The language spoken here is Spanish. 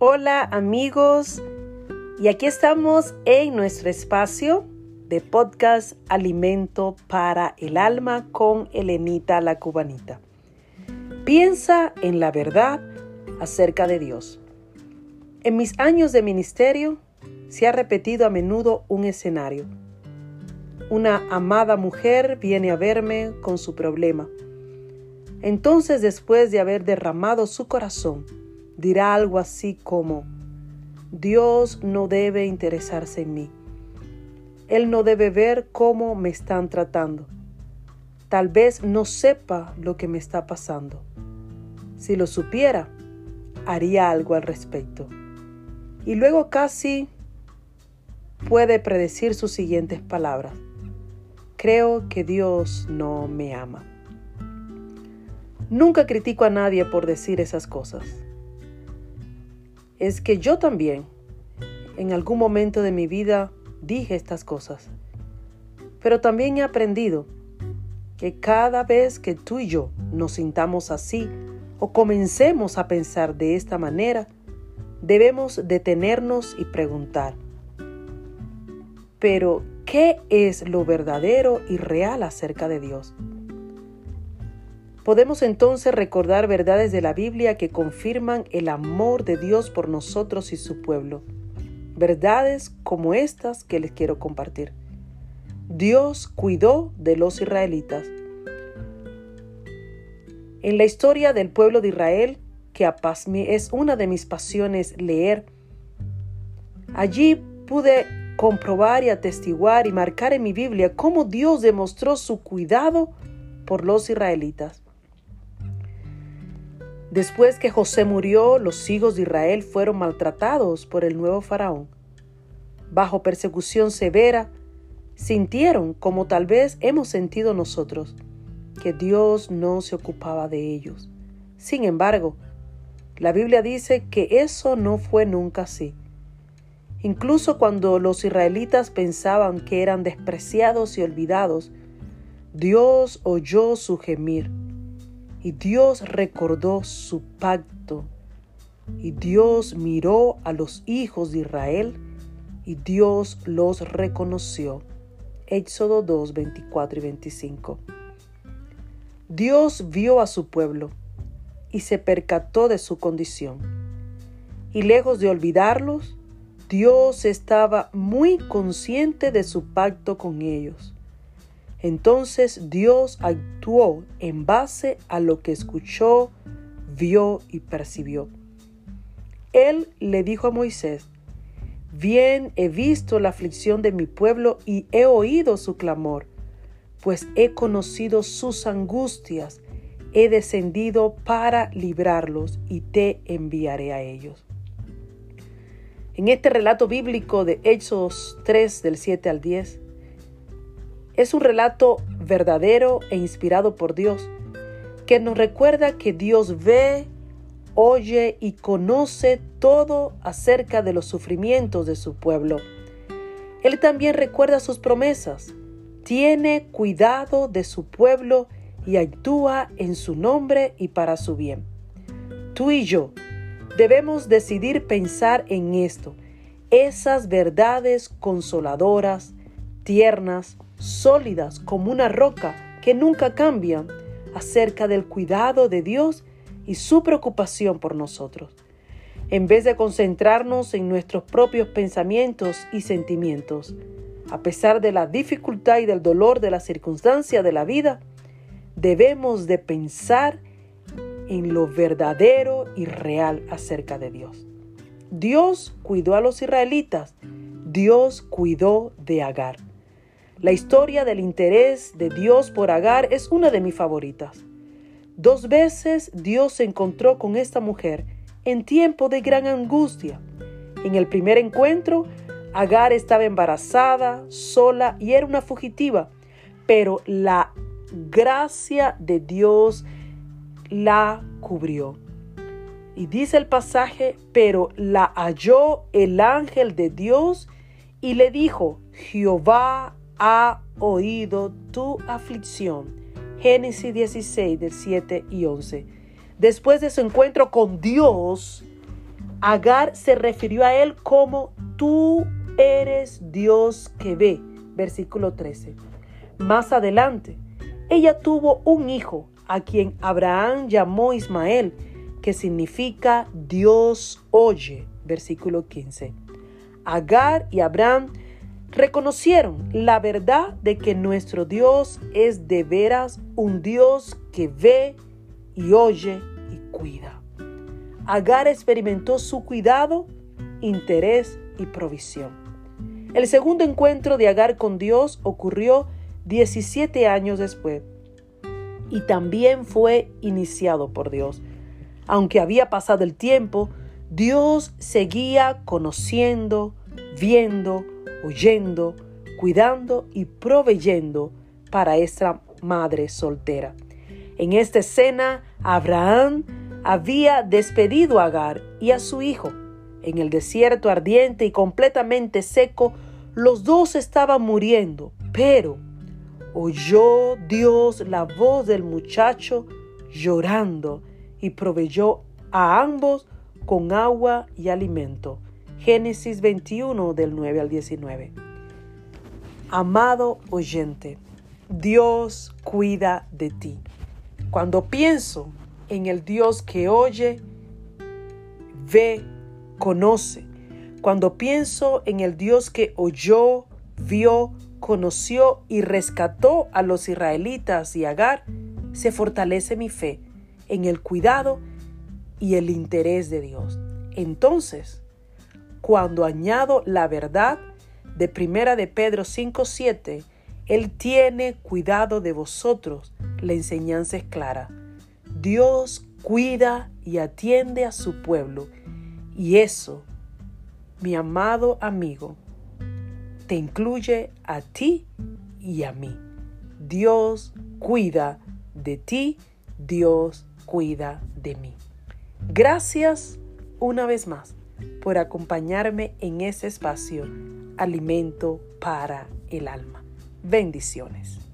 Hola amigos, y aquí estamos en nuestro espacio de podcast Alimento para el Alma con Elenita la Cubanita. Piensa en la verdad acerca de Dios. En mis años de ministerio se ha repetido a menudo un escenario. Una amada mujer viene a verme con su problema. Entonces, después de haber derramado su corazón, dirá algo así como, Dios no debe interesarse en mí. Él no debe ver cómo me están tratando. Tal vez no sepa lo que me está pasando. Si lo supiera, haría algo al respecto. Y luego casi puede predecir sus siguientes palabras. Creo que Dios no me ama. Nunca critico a nadie por decir esas cosas es que yo también en algún momento de mi vida dije estas cosas. Pero también he aprendido que cada vez que tú y yo nos sintamos así o comencemos a pensar de esta manera, debemos detenernos y preguntar, pero ¿qué es lo verdadero y real acerca de Dios? Podemos entonces recordar verdades de la Biblia que confirman el amor de Dios por nosotros y su pueblo. Verdades como estas que les quiero compartir. Dios cuidó de los israelitas. En la historia del pueblo de Israel, que a es una de mis pasiones leer, allí pude comprobar y atestiguar y marcar en mi Biblia cómo Dios demostró su cuidado por los israelitas. Después que José murió, los hijos de Israel fueron maltratados por el nuevo faraón. Bajo persecución severa, sintieron, como tal vez hemos sentido nosotros, que Dios no se ocupaba de ellos. Sin embargo, la Biblia dice que eso no fue nunca así. Incluso cuando los israelitas pensaban que eran despreciados y olvidados, Dios oyó su gemir y Dios recordó su pacto. Y Dios miró a los hijos de Israel y Dios los reconoció. Éxodo 2, 24 y 25. Dios vio a su pueblo y se percató de su condición. Y lejos de olvidarlos, Dios estaba muy consciente de su pacto con ellos. Entonces Dios actuó en base a lo que escuchó, vio y percibió. Él le dijo a Moisés, Bien he visto la aflicción de mi pueblo y he oído su clamor, pues he conocido sus angustias, he descendido para librarlos y te enviaré a ellos. En este relato bíblico de Hechos 3 del 7 al 10, es un relato verdadero e inspirado por Dios, que nos recuerda que Dios ve, oye y conoce todo acerca de los sufrimientos de su pueblo. Él también recuerda sus promesas, tiene cuidado de su pueblo y actúa en su nombre y para su bien. Tú y yo debemos decidir pensar en esto, esas verdades consoladoras, tiernas, sólidas como una roca que nunca cambian acerca del cuidado de Dios y su preocupación por nosotros. En vez de concentrarnos en nuestros propios pensamientos y sentimientos, a pesar de la dificultad y del dolor de la circunstancia de la vida, debemos de pensar en lo verdadero y real acerca de Dios. Dios cuidó a los israelitas, Dios cuidó de Agar. La historia del interés de Dios por Agar es una de mis favoritas. Dos veces Dios se encontró con esta mujer en tiempo de gran angustia. En el primer encuentro, Agar estaba embarazada, sola y era una fugitiva, pero la gracia de Dios la cubrió. Y dice el pasaje, pero la halló el ángel de Dios y le dijo, Jehová ha oído tu aflicción. Génesis 16 del 7 y 11. Después de su encuentro con Dios, Agar se refirió a él como tú eres Dios que ve. Versículo 13. Más adelante, ella tuvo un hijo a quien Abraham llamó Ismael, que significa Dios oye. Versículo 15. Agar y Abraham reconocieron la verdad de que nuestro Dios es de veras un Dios que ve y oye y cuida. Agar experimentó su cuidado, interés y provisión. El segundo encuentro de Agar con Dios ocurrió 17 años después y también fue iniciado por Dios. Aunque había pasado el tiempo, Dios seguía conociendo, viendo, oyendo, cuidando y proveyendo para esta madre soltera. En esta escena, Abraham había despedido a Agar y a su hijo. En el desierto ardiente y completamente seco, los dos estaban muriendo, pero oyó Dios la voz del muchacho llorando y proveyó a ambos con agua y alimento. Génesis 21 del 9 al 19. Amado oyente, Dios cuida de ti. Cuando pienso en el Dios que oye, ve, conoce. Cuando pienso en el Dios que oyó, vio, conoció y rescató a los israelitas y Agar, se fortalece mi fe en el cuidado y el interés de Dios. Entonces, cuando añado la verdad de Primera de Pedro 5:7, él tiene cuidado de vosotros. La enseñanza es clara. Dios cuida y atiende a su pueblo. Y eso, mi amado amigo, te incluye a ti y a mí. Dios cuida de ti, Dios cuida de mí. Gracias una vez más por acompañarme en ese espacio, alimento para el alma. Bendiciones.